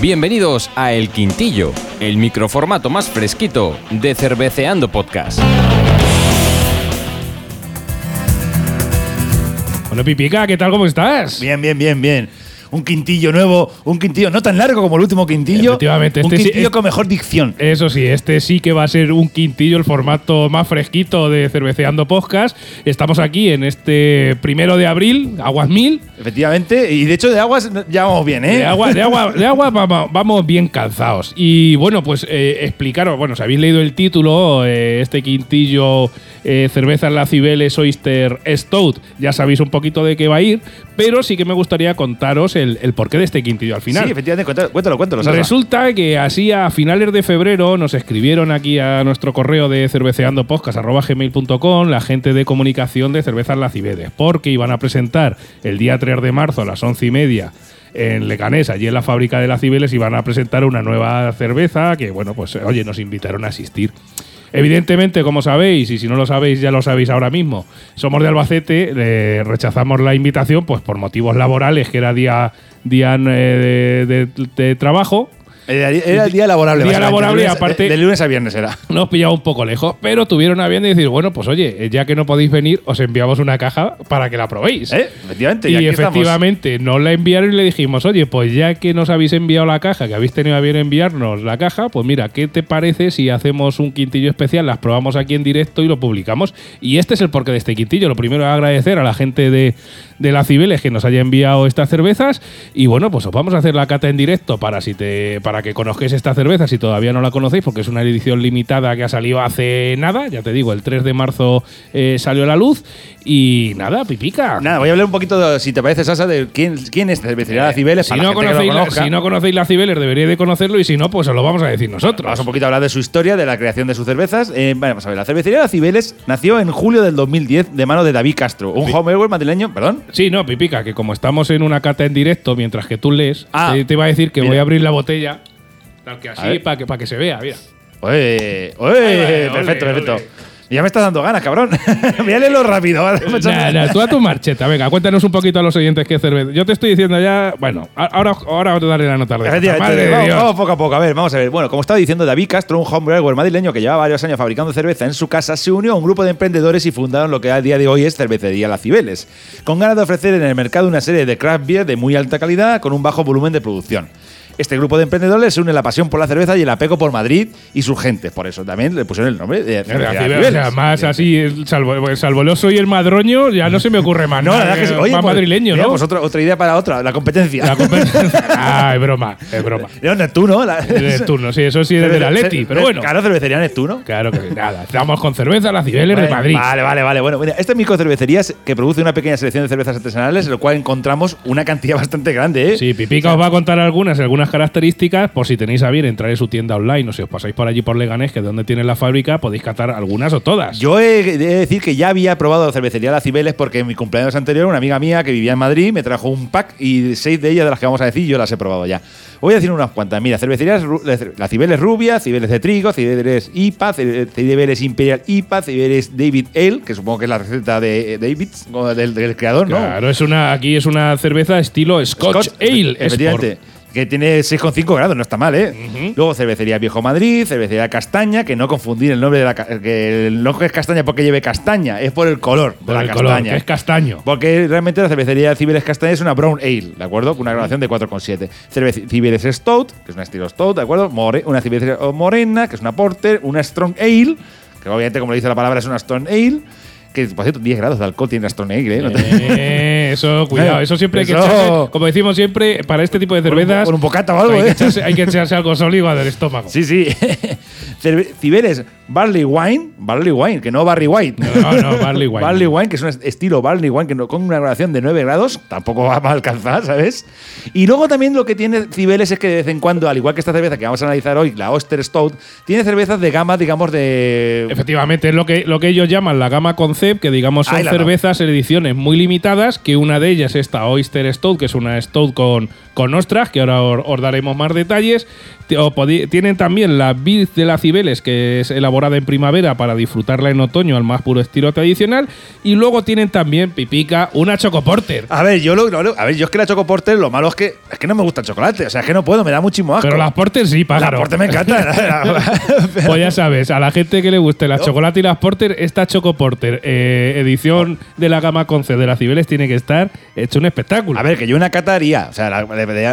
Bienvenidos a El Quintillo, el microformato más fresquito de Cerveceando Podcast. Bueno, Pipica, ¿qué tal? ¿Cómo estás? Bien, bien, bien, bien. Un quintillo nuevo, un quintillo no tan largo como el último quintillo. Efectivamente, un este sí- quintillo es- con mejor dicción. Eso sí, este sí que va a ser un quintillo, el formato más fresquito de Cerveceando Podcast. Estamos aquí en este primero de abril, Aguas Mil. Efectivamente. Y de hecho, de aguas ya vamos bien, ¿eh? De agua, de agua, de agua vamos, vamos bien calzados. Y bueno, pues eh, explicaros, bueno, si habéis leído el título, eh, este quintillo eh, cerveza en la Cibeles Oyster Stout, ya sabéis un poquito de qué va a ir, pero sí que me gustaría contaros el, el porqué de este quintillo al final. Sí, efectivamente. Cuéntalo, cuéntalo. Resulta que así a finales de febrero nos escribieron aquí a nuestro correo de cerveceandopodcast.gmail.com la gente de comunicación de Cervezas La Cibeles, porque iban a presentar el día 3 de marzo a las once y media en Leganés, allí en la fábrica de La Cibeles, iban a presentar una nueva cerveza que, bueno, pues oye, nos invitaron a asistir. Evidentemente, como sabéis, y si no lo sabéis, ya lo sabéis ahora mismo, somos de Albacete, rechazamos la invitación pues por motivos laborales, que era día, día eh, de- de trabajo, Era, era el día laborable. Día laborable, De lunes- aparte- De, de lunes a viernes era. nos pillaba un poco lejos, pero tuvieron a bien de decir, bueno, pues oye, ya que no podéis venir, os enviamos una caja para que la probéis. ¿Eh? Efectivamente. Y estamos. efectivamente nos la enviaron y le dijimos, oye, pues ya que nos habéis enviado la caja, que habéis tenido a bien enviarnos la caja, pues mira, ¿qué te parece si hacemos un quintillo especial, las probamos aquí en directo y lo publicamos? Y este es el porqué de este quintillo. Lo primero es agradecer a la gente de, de la Cibeles que nos haya enviado estas cervezas y bueno, pues os vamos a hacer la cata en directo para, si te, para que conozcáis esta cerveza si todavía no la conocéis, porque es una edición limitada que ha salido hace nada, ya te digo, el 3 de marzo eh, salió a la luz y nada, pipica. Nada, voy a hablar un poquito, de- si te parece, Sasa, de quién, quién es Cervecería La Cibeles. Si para no, la gente que lo si no conocéis la Cibeles, deberíais de conocerlo y si no, pues os lo vamos a decir nosotros. Vamos un poquito a hablar de su historia, de la creación de sus cervezas. Eh, bueno, vamos a ver, la cervecería La Cibeles nació en julio del 2010 de mano de David Castro, un homebrewer madrileño, perdón. Sí, no, Pipica, que como estamos en una cata en directo mientras que tú lees, Ah, te, te iba a decir que mira. voy a abrir la botella, tal que así, para que, para que se vea, mira. Oye, oye, perfecto, ole, perfecto. ole. Ya me estás dando ganas, cabrón. Míralo rápido. ¿vale? Nah, nah, tú a tu marcheta, venga, cuéntanos un poquito a los oyentes qué cerveza. Yo te estoy diciendo ya, bueno, ahora, ahora te daré la nota Madre vamos poco a poco. A ver, vamos a ver. Bueno, como estaba diciendo David Castro, un homebrewer madrileño que lleva varios años fabricando cerveza en su casa, se unió a un grupo de emprendedores y fundaron lo que a día de hoy es Cervecería La Cibeles, con ganas de ofrecer en el mercado una serie de craft beer de muy alta calidad con un bajo volumen de producción. Este grupo de emprendedores se une la pasión por la cerveza y el apego por Madrid y sus gentes. Por eso también le pusieron el nombre de Cervecería o sea, más así, salvo, el salvo el oso y el madroño, ya no se me ocurre más. No, la verdad que sí. eh, Oye, más pues, madrileño, mira, ¿no? pues otra, otra idea para otra, la competencia. La competencia. ah, es broma, es broma. No, Neptuno. La, De Neptuno, sí, eso sí es de la Leti, pero bueno. Claro, cervecería Neptuno. Claro que nada. Estamos con cerveza, la Cibeles de Vale, Madrid. Vale, vale, vale. Bueno, mira, esta microcervecería que produce una pequeña selección de cervezas artesanales, en lo cual encontramos una cantidad bastante grande, ¿eh? Sí, Pipica os va a contar algunas, algunas características, por si tenéis a bien entrar en su tienda online o si os pasáis por allí por Leganés, que es donde tiene la fábrica, podéis catar algunas o todas. Yo he de decir que ya había probado cervecería La Cibeles porque en mi cumpleaños anterior una amiga mía que vivía en Madrid me trajo un pack y seis de ellas de las que vamos a decir yo las he probado ya. Voy a decir unas cuantas. Mira, cervecerías La Cibeles Rubia, Cibeles de Trigo, Cibeles IPA, Cibeles Imperial IPA, Cibeles David Ale, que supongo que es la receta de eh, David, del, del creador, ¿no? Claro, es una, aquí es una cerveza estilo Scotch, Ale. efe- Efectivamente. Que tiene 6,5 grados, no está mal, ¿eh? Luego cervecería Viejo Madrid, cervecería Castaña, que no confundir el nombre de la que el no es castaña porque lleve castaña, es por el color de la el color, castaña. que es castaño. Porque realmente la cervecería Cibeles Castaña es una Brown Ale, ¿de acuerdo? Con una graduación de 4,7. Cerve- Cibeles Stout, que es un estilo Stout, ¿de acuerdo? More- una Cibeles Morena, que es una Porter. Una Strong Ale, que obviamente, como le dice la palabra, es una Strong Ale. Que, por cierto, 10 grados de alcohol tiene una Strong Ale, ¿eh? Te- Eh, eso, cuidado, eso siempre hay que Eso- echarse, como decimos siempre, para este tipo de Con un- cervezas, con un bocata o algo, hay, que ¿eh? echarse, hay que echarse algo sólido del estómago. Sí, sí. Cerve- Cibeles Barley Wine, Barley Wine, que no Barley White. No, no, Barley Wine. Barley Wine, que es un estilo Barley Wine que no, con una graduación de 9 grados, tampoco va a alcanzar, ¿sabes? Y luego también lo que tiene Cibeles es que de vez en cuando, al igual que esta cerveza que vamos a analizar hoy, la Oster Stout, tiene cervezas de gama, digamos, de. Efectivamente, es lo que, lo que ellos llaman la gama Concept, que digamos son Ahí la cervezas en ediciones muy limitadas, que una de ellas es esta Oyster Stout, que es una Stout con, con ostras, que ahora os, os daremos más detalles. Tienen también la Biz de la Cibeles, que es elaborada en primavera para disfrutarla en otoño al más puro estilo tradicional. Y luego tienen también, Pipica, una Choco Porter. A ver, yo lo, lo- a ver, yo es que la Choco Porter, lo malo es que es que no me gusta el chocolate, o sea, es que no puedo, me da muchísimo asco. Pero las Porter sí, la pájaro. Porter me encanta. Pues ya sabes, a la gente que le guste las chocolate y las Porter, esta Choco Porter, eh, edición de la gama Conce de las Cibeles, tiene que estar hecho un espectáculo. A ver, que yo una cata haría. O sea, la-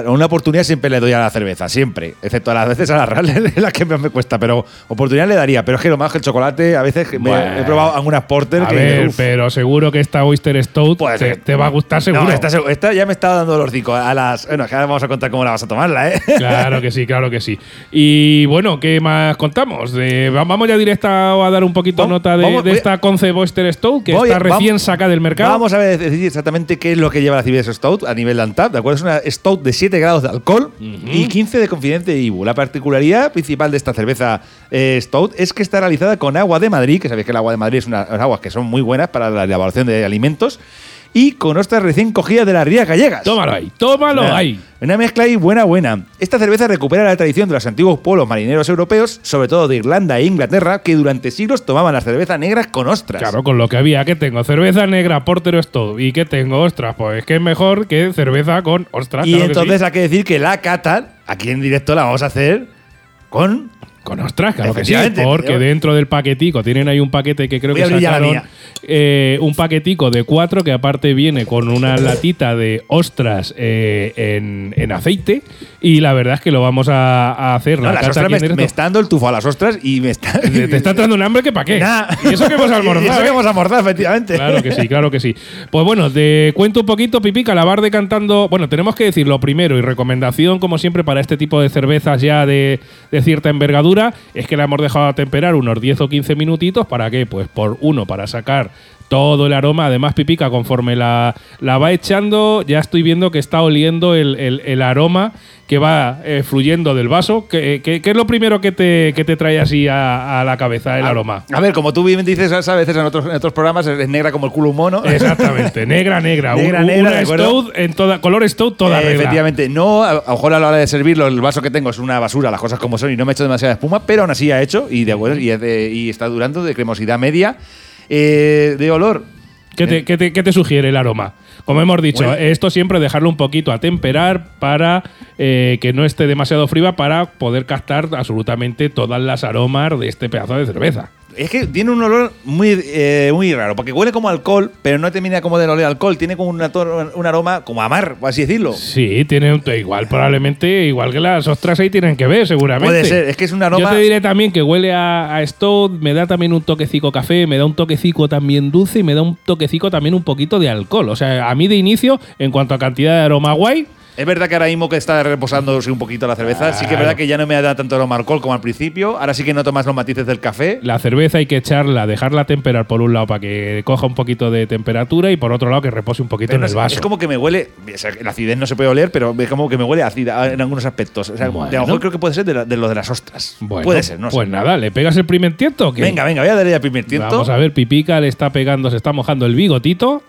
una oportunidad siempre le doy a la cerveza, siempre. Excepto a las veces a la real, es la que más me cuesta. Pero oportunidad le daría. Pero es que lo más que el chocolate, a veces me- Bueno. he probado algunas porter a que. ver, pero seguro que esta Oyster Stout puede te, ser. te va a gustar seguro. No, esta, esta ya me está dando los dicos. A las. Bueno, que ahora vamos a contar cómo la vas a tomarla, ¿eh? Claro que sí, claro que sí. Y bueno, ¿qué más contamos? Eh, va- vamos ya directa a dar un poquito Vamos- nota de, vamos- de voy- esta Conce Oyster Stout, que Voy- está recién sacada del mercado. Vamos a ver, decir qué es lo que lleva la Cibeles Stout a nivel de Antap, ¿de acuerdo? Es una Stout de 7 grados de alcohol y 15 de confidencia de Ibu. La particularidad principal de esta cerveza eh, Stout es que está realizada con agua de Madrid, que sabéis que el agua de Madrid es unas aguas que son muy buenas para la elaboración de alimentos, y con ostras recién cogidas de las rías gallegas. Tómalo ahí, tómalo ahí. Una mezcla ahí buena, buena. Esta cerveza recupera la tradición de los antiguos pueblos marineros europeos, sobre todo de Irlanda e Inglaterra, que durante siglos tomaban las cervezas negras con ostras. Claro, con lo que había, que tengo cerveza negra, Porter Stout, y que tengo ostras, pues es que es mejor que cerveza con ostras. Y claro que entonces sí. hay que decir que la cata, aquí en directo la vamos a hacer con. Con ostras, claro que sí, Efectivamente, porque tío. dentro del paquetico tienen ahí un paquete que creo Voy que sacaron, eh, un paquetico de cuatro que aparte viene con una latita de ostras eh, en, en aceite y la verdad es que lo vamos a, a hacer. No, la las cata ostras aquí me, está dando el tufo a las ostras y me está. te, te está entrando un hambre que pa' qué. Nah. Y eso que hemos Y almorzado. eso que ¿eh? hemos almorzado, efectivamente. Claro que sí, claro que sí. Pues bueno, te cuento un poquito, Pipica, la bar de cantando. Bueno, tenemos que decir lo primero y recomendación, como siempre, para este tipo de cervezas ya de, de cierta envergadura, es que la hemos dejado a temperar unos 10 o 15 minutitos. ¿Para qué? Pues por uno, para sacar todo el aroma. Además, Pipica, conforme la, la va echando, ya estoy viendo que está oliendo el, el- el aroma que va eh, fluyendo del vaso. ¿Qué, qué- qué es lo primero que te, que te trae así a, a la cabeza el A- aroma? A ver, como tú bien dices a veces en otros, en otros programas, es negra como el culo un mono. Exactamente, negra, negra. Negra, Un- negra, una stout en toda, color stout toda Eh, regla. efectivamente, no, a, lo mejor a la hora de servirlo, el vaso que tengo es una basura, las cosas como son, y no me he hecho demasiada espuma, pero aún así ha hecho, y, de, y, de- y está durando de cremosidad media. Eh, de olor, ¿Qué te, qué te- qué te sugiere el aroma? Como hemos dicho, Bueno. esto siempre dejarlo un poquito a temperar para eh, que no esté demasiado fría para poder captar absolutamente todas las aromas de este pedazo de cerveza. Es que tiene un olor muy, eh, muy raro, porque huele como alcohol, pero no termina como del olor a alcohol, tiene como un aroma como a mar, por así decirlo. Sí, tiene un, igual, probablemente, igual que las ostras ahí tienen que ver, seguramente. Puede ser, es que es un Yo aroma. te diré también que huele a, a stout, me da también un toquecico café, me da un toquecico también dulce y me da un toquecico también un poquito de alcohol. O sea, a mí de inicio, en cuanto a cantidad de aroma guay, Es verdad que ahora mismo que está reposándose un poquito la cerveza, sí que es Claro. verdad que ya no me da tanto aroma alcohol como al principio. Ahora sí que noto más los matices del café. la cerveza hay que echarla, dejarla temperar por un lado para que coja un poquito de temperatura y por otro lado que repose un poquito Pero en no el vaso. Es como que me huele. o sea, la acidez no se puede oler, pero es como que me huele ácida en algunos aspectos. O sea, Bueno. de a lo mejor creo que puede ser de, la- de lo de las ostras. Bueno, puede ser, no Pues sé. nada, ¿le pegas el primer tiento? Venga, venga, voy a darle ya primer tiento. Vamos a ver, Pipica le está pegando, se está mojando el bigotito.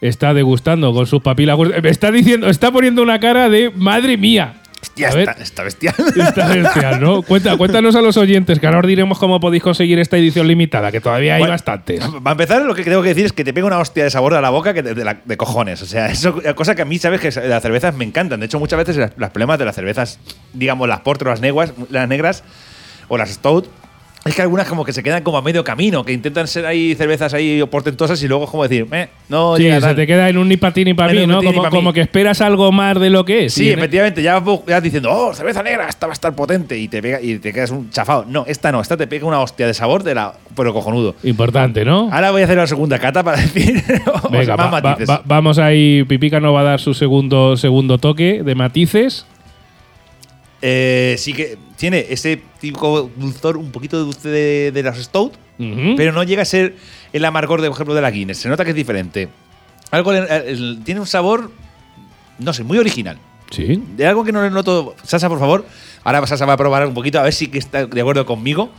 Está degustando con sus papilas. Me está diciendo, está poniendo una cara de madre mía. Hostia, A ver, está, está bestial. Está bestial, ¿no? Cuenta- cuéntanos a los oyentes, que ahora os diremos cómo podéis conseguir esta edición limitada, que todavía hay Bueno, bastantes. Para empezar, lo que tengo que decir es que te pega una hostia de sabor a la boca que de, de la- de cojones. O sea, eso cosa que a mí, sabes que las cervezas me encantan. De hecho, muchas veces las, los problemas de las cervezas, digamos, las las negras, las negras o las stout, es que algunas como que se quedan como a medio camino, que intentan ser ahí cervezas ahí portentosas y luego es como decir, eh, no Sí, llega se tal. te queda en un ni para ti ni para mí, ¿no? Como, pa' como que esperas algo más de lo que es. Sí, en- efectivamente, ya vas ya vas diciendo, oh, cerveza negra, esta va a estar potente y te pega y te quedas un chafado. No, esta no, esta te pega una hostia de sabor de la, pero cojonudo. Importante, ¿no? Ahora voy a hacer la segunda cata para decir Venga, más va- va- matices. va- vamos ahí. Pipica nos va a dar su segundo, segundo toque de matices. Eh, sí que tiene ese típico dulzor, un poquito de dulce de, de las Stout, pero no llega a ser el amargor, de, por ejemplo, de la Guinness. Se nota que es diferente. Algo el- tiene un sabor, no sé, muy original. Sí. De algo que no le noto. Sasa, por favor. Ahora Sasa va a probar un poquito a ver si está de acuerdo conmigo.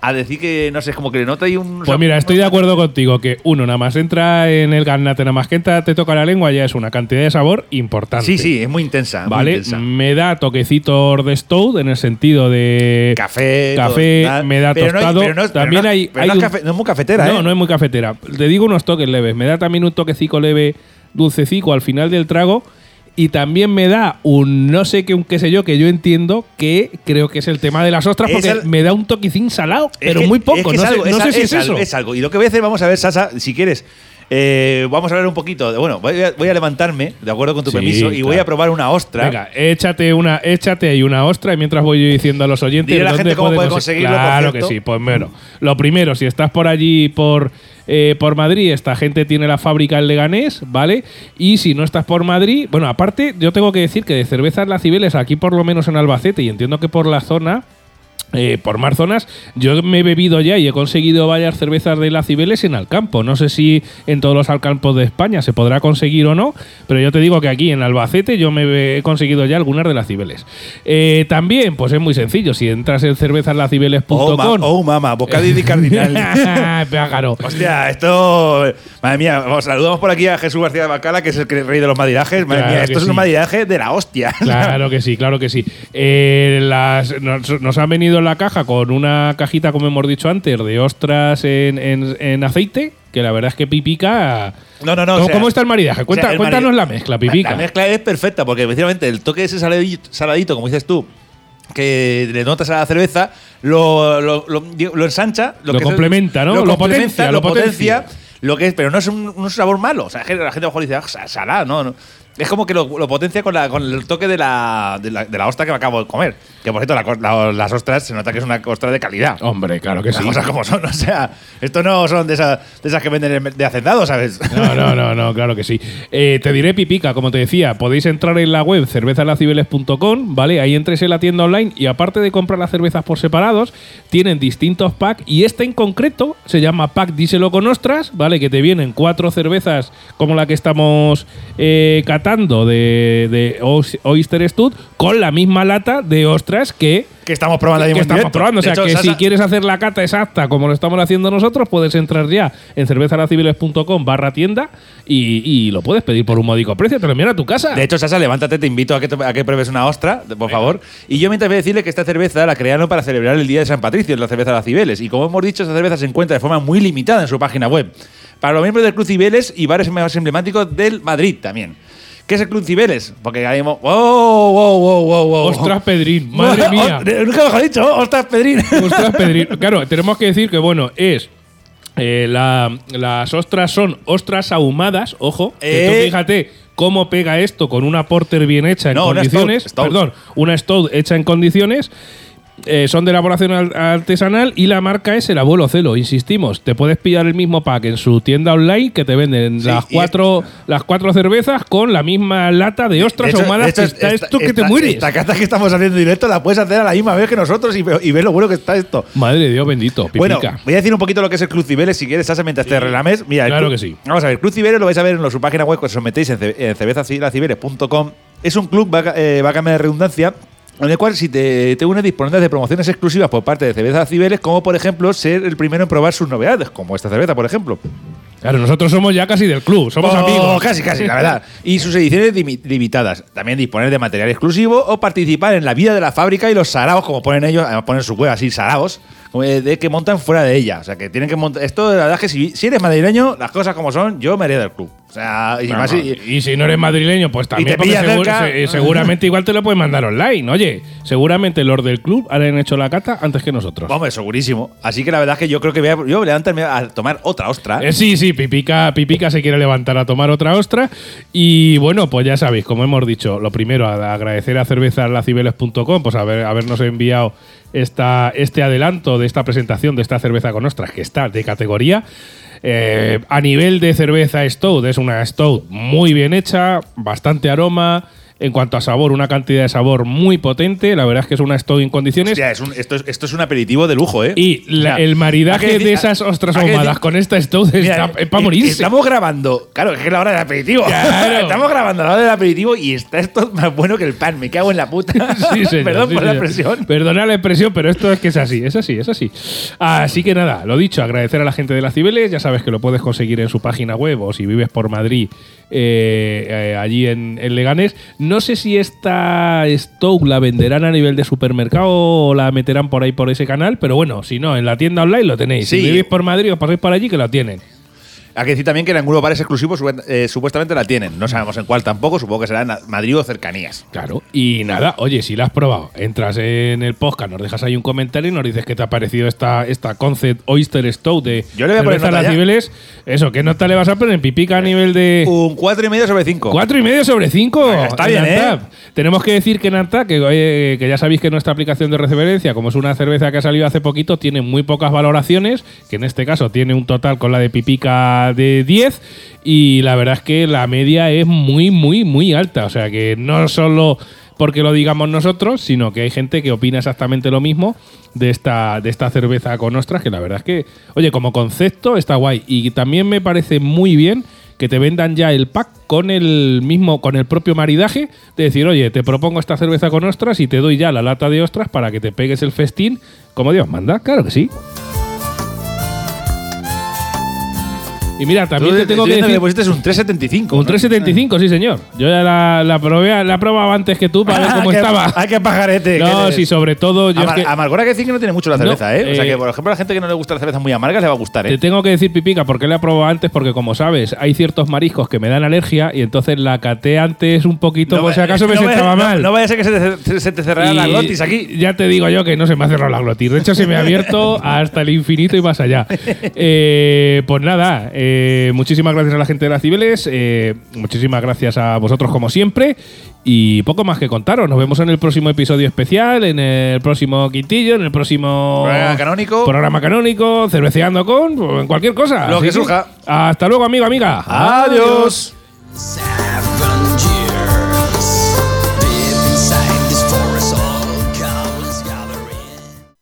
A decir que, no sé, es como que le nota ahí un. Pues mira, estoy de acuerdo contigo que uno nada más entra en el garnate, nada más que entra, te toca la lengua, ya es una cantidad de sabor importante. Sí, sí, es muy intensa. muy ¿Vale? intensa. Me da toquecitos de stout en el sentido de. Café, Café, todo, me da Pero no tostado. pero no es- pero también no- hay. pero hay un- cafe- no es muy cafetera, No, ¿eh? no es muy cafetera. Te digo unos toques leves. Me da también un toquecico leve, dulcecico al final del trago. Y también me da un no sé qué, un qué sé yo, que yo entiendo que creo que es el tema de las ostras, porque al- me da un toquecín salado, pero que- muy poco. es que no es sé, algo, no sé si es, eso. es algo. Y lo que voy a hacer, vamos a ver, Sasa, si quieres. eh, vamos a hablar un poquito. de- bueno, voy a, voy a levantarme, de acuerdo con tu Sí, permiso, y voy a probar una ostra. Venga, échate una, échate ahí una ostra y mientras voy yo diciendo a los oyentes Dile a la gente cómo puede conse- conseguirlo, Claro que sí, pues bueno. Lo primero, si estás por allí por eh, por Madrid, esta gente tiene la fábrica en Leganés, ¿vale? Y si no estás por Madrid, bueno, aparte yo tengo que decir que de cervezas La Cibeles aquí por lo menos en Albacete y entiendo que por la zona eh, por más zonas, yo me he bebido ya y he conseguido varias cervezas de la Cibeles en Alcampo. No sé si en todos los Alcampos de España se podrá conseguir o no, pero yo te digo que aquí en Albacete yo me he conseguido ya algunas de las Cibeles. Eh, también, pues es muy sencillo. Si entras en cervezaslacibeles.com. Oh, ma- oh, mama, bocadillo di cardinal. Pájaro. Hostia, esto. Madre mía, saludamos por aquí a Jesús García de Bacala, que es el rey de los madirajes. Madre Claro mía, esto que es un sí. madiraje de la hostia. Claro que sí, claro que sí. Eh, las, nos, nos han venido la caja con una cajita, como hemos dicho antes, de ostras en, en- en aceite, que la verdad es que pipica. No, no, no. ¿Cómo, o sea, cómo está el maridaje? Cuenta- o sea, el cuéntanos mari- la mezcla, pipica. La, la mezcla es perfecta, porque precisamente el toque de ese saladito, saladito, como dices tú, que le notas a la cerveza, lo, lo, lo- lo ensancha. Lo que es- complementa, ¿no? Lo complementa, potencia, lo potencia. potencia. Lo que es, pero no es un, un sabor malo. O sea, la gente a lo mejor dice, ah, sa- salada, no, no. Es como que lo, lo potencia con, la, con el toque de la, de, la, de la ostra que me acabo de comer. Que por cierto, la co- la- las ostras se nota que es una ostra de calidad. Hombre, claro que Las sí. cosas como son. O sea, esto no son de, esas de esas que venden en- de hacendado, ¿sabes? No, no, no, no, claro que sí. Eh, te diré, Pipica, como te decía, podéis entrar en la web cervezalacibeles.com, ¿vale? Ahí entres en la tienda online y aparte de comprar las cervezas por separados, tienen distintos packs y este en concreto se llama Pack Díselo con Ostras, ¿vale? Que te vienen cuatro cervezas como la que estamos eh, de, de Oys- Oyster Stud con la misma lata de ostras que que estamos probando que estamos probando. O sea, hecho, que si quieres hacer la cata exacta como lo estamos haciendo nosotros, puedes entrar ya en cervezalacibeles.com barra tienda y, y lo puedes pedir por un módico precio, te lo envían a tu casa. De hecho, Sasa, levántate, te invito a que, a que pruebes una ostra, por favor. Y yo mientras voy a decirle que esta cerveza la crearon para celebrar el Día de San Patricio, la cerveza de las Cibeles. Y como hemos dicho, esta cerveza se encuentra de forma muy limitada en su página web. Para los miembros del Club Cibeles y bares más emblemáticos del Madrid también. ¿Qué es el Club Cibeles? Porque ahí hemos... ¡Wow, wow, wow, wow, wow! Ostras, Pedrín, madre mía. Nunca mejor dicho. ¡Ostras, Pedrín! Ostras, Pedrín. Claro, tenemos que decir que, bueno, es. eh, la- las ostras son ostras ahumadas, ojo. que tú Eh. fíjate cómo pega esto con una porter bien hecha en No, una condiciones. stout, stout. Perdón, una stout hecha en condiciones. Eh, son de elaboración al- artesanal y la marca es el abuelo celo. Insistimos, te puedes pillar el mismo pack en su tienda online que te venden Sí, las cuatro las cuatro cervezas con la misma lata de ostras De hecho- ahumadas de hecho, que está esta- esto que te mueres. Esta cata que estamos haciendo en directo la puedes hacer a la misma vez que nosotros y, ve- y ves lo bueno que está esto. Madre de Dios bendito, pipica. Bueno, voy a decir un poquito lo que es el Club Cibeles si quieres, Sasa, mientras te relames. Mira, claro que sí. Vamos a ver, el Club Cibeles lo vais a ver en su página web cuando os metéis en, en cervezacibeles.com. Es un club, va, a- eh, va a cambiar de redundancia, en el cual si te, te unes dispones de promociones exclusivas por parte de Cerveza Cibeles, como por ejemplo ser el primero en probar sus novedades, como esta cerveza, por ejemplo. Claro, nosotros somos ya casi del club, somos Oh, amigos. Casi, casi, la verdad. Y sus ediciones limi- limitadas. También disponer de material exclusivo o participar en la vida de la fábrica y los saraos, como ponen ellos, además ponen su web así, saraos, de, de que montan fuera de ella. O sea, que tienen que montar. Esto, la verdad es que si, si eres madrileño, las cosas como son, yo me haría del club. O sea, y No, más no, y- y si no eres madrileño, pues también te segur- se- seguramente igual te lo pueden mandar online. Oye, seguramente los del club han hecho la cata antes que nosotros. Hombre, segurísimo. Así que la verdad es que yo creo que voy a, yo voy a levantarme a tomar otra ostra. Eh, sí, sí, Pipica, Pipica se quiere levantar a tomar otra ostra. Y bueno, pues ya sabéis, como hemos dicho, lo primero, agradecer a cervezalacibeles.com pues haber, habernos enviado esta, este adelanto de esta presentación de esta cerveza con ostras, que está de categoría. Eh, a nivel de cerveza Stout, es una Stout muy bien hecha, bastante aroma. En cuanto a sabor, una cantidad de sabor muy potente. La verdad es que es una Stout en condiciones. Hostia, es un- esto, es, esto es un aperitivo de lujo, ¿eh? Y la- O sea, el maridaje decir- de esas ostras ahumadas con esta Mira, está para eh, morirse. Estamos grabando. Claro, es que es la hora del aperitivo. Claro. estamos grabando a la hora del aperitivo y está esto más bueno que el pan. Me cago en la puta. Sí, señor, Perdón sí, por la señor. expresión. Perdona la expresión, pero esto es que es así, es así, es así. Así que nada, lo dicho, agradecer a la gente de las Cibeles. Ya sabes que lo puedes conseguir en su página web o si vives por Madrid, eh, eh, allí en, en Leganés. No sé si esta Stoke la venderán a nivel de supermercado o la meterán por ahí por ese canal, pero bueno, si no, en la tienda online lo tenéis. Sí. Si vivís por Madrid, os pasáis por allí que lo tienen. Hay que decir también que en algunos bares exclusivos eh, supuestamente la tienen. No sabemos en cuál tampoco. Supongo que será en Madrid o cercanías. Claro. Y nada, oye, si la has probado, entras en el podcast, nos dejas ahí un comentario y nos dices qué te ha parecido esta, esta Concept Oyster Stout de Yo le voy a poner nota Las ya. Cibeles. Eso, ¿qué nota le vas a poner? Pipica a nivel de. Un 4,5 sobre 5. Cuatro y medio sobre cinco. Venga, está en bien, ¿eh? Tenemos que decir que en que, que ya sabéis que nuestra aplicación de referencia, como es una cerveza que ha salido hace poquito, tiene muy pocas valoraciones, que en este caso tiene un total con la de Pipica de 10, y la verdad es que la media es muy, muy, muy alta. O sea que no solo porque lo digamos nosotros, sino que hay gente que opina exactamente lo mismo de esta, de esta cerveza con ostras, que la verdad es que, oye, como concepto está guay. Y también me parece muy bien que te vendan ya el pack con el mismo, con el propio maridaje, de decir, oye, te propongo esta cerveza con ostras y te doy ya la lata de ostras para que te pegues el festín como Dios manda. Claro que sí. Y mira, también te tengo que decir. pusiste un 3,75. Un ¿no? 375, sí, señor. Yo ya la, la probé, la he probado antes que tú para ver cómo Ah, qué- estaba. Ay, qué pajarete. No, que sí, sobre todo. Yo es Amar- que que decir que no tiene mucho la No, cerveza, ¿eh? O sea eh, que, por ejemplo, a la gente que no le gusta la cerveza muy amarga le va a gustar, Te ¿eh? tengo que decir, Pipica, porque la he probado antes, porque como sabes, hay ciertos mariscos que me dan alergia y entonces la caté antes un poquito, por si acaso me sentaba mal. No, vaya a ser que se te, se te cerrara la glotis aquí. Ya te digo yo que no se me ha cerrado la glotis. De hecho, se me ha abierto hasta el infinito y más allá. Eh, pues nada, eh, muchísimas gracias a la gente de las Cibeles. eh, muchísimas gracias a vosotros, como siempre. Y poco más que contaros. Nos vemos en el próximo episodio especial, en el próximo quintillo, en el próximo Programa canónico. programa canónico, cerveceando con, o en cualquier cosa. Lo Así que surja. Hasta luego, amigo, amiga. Adiós.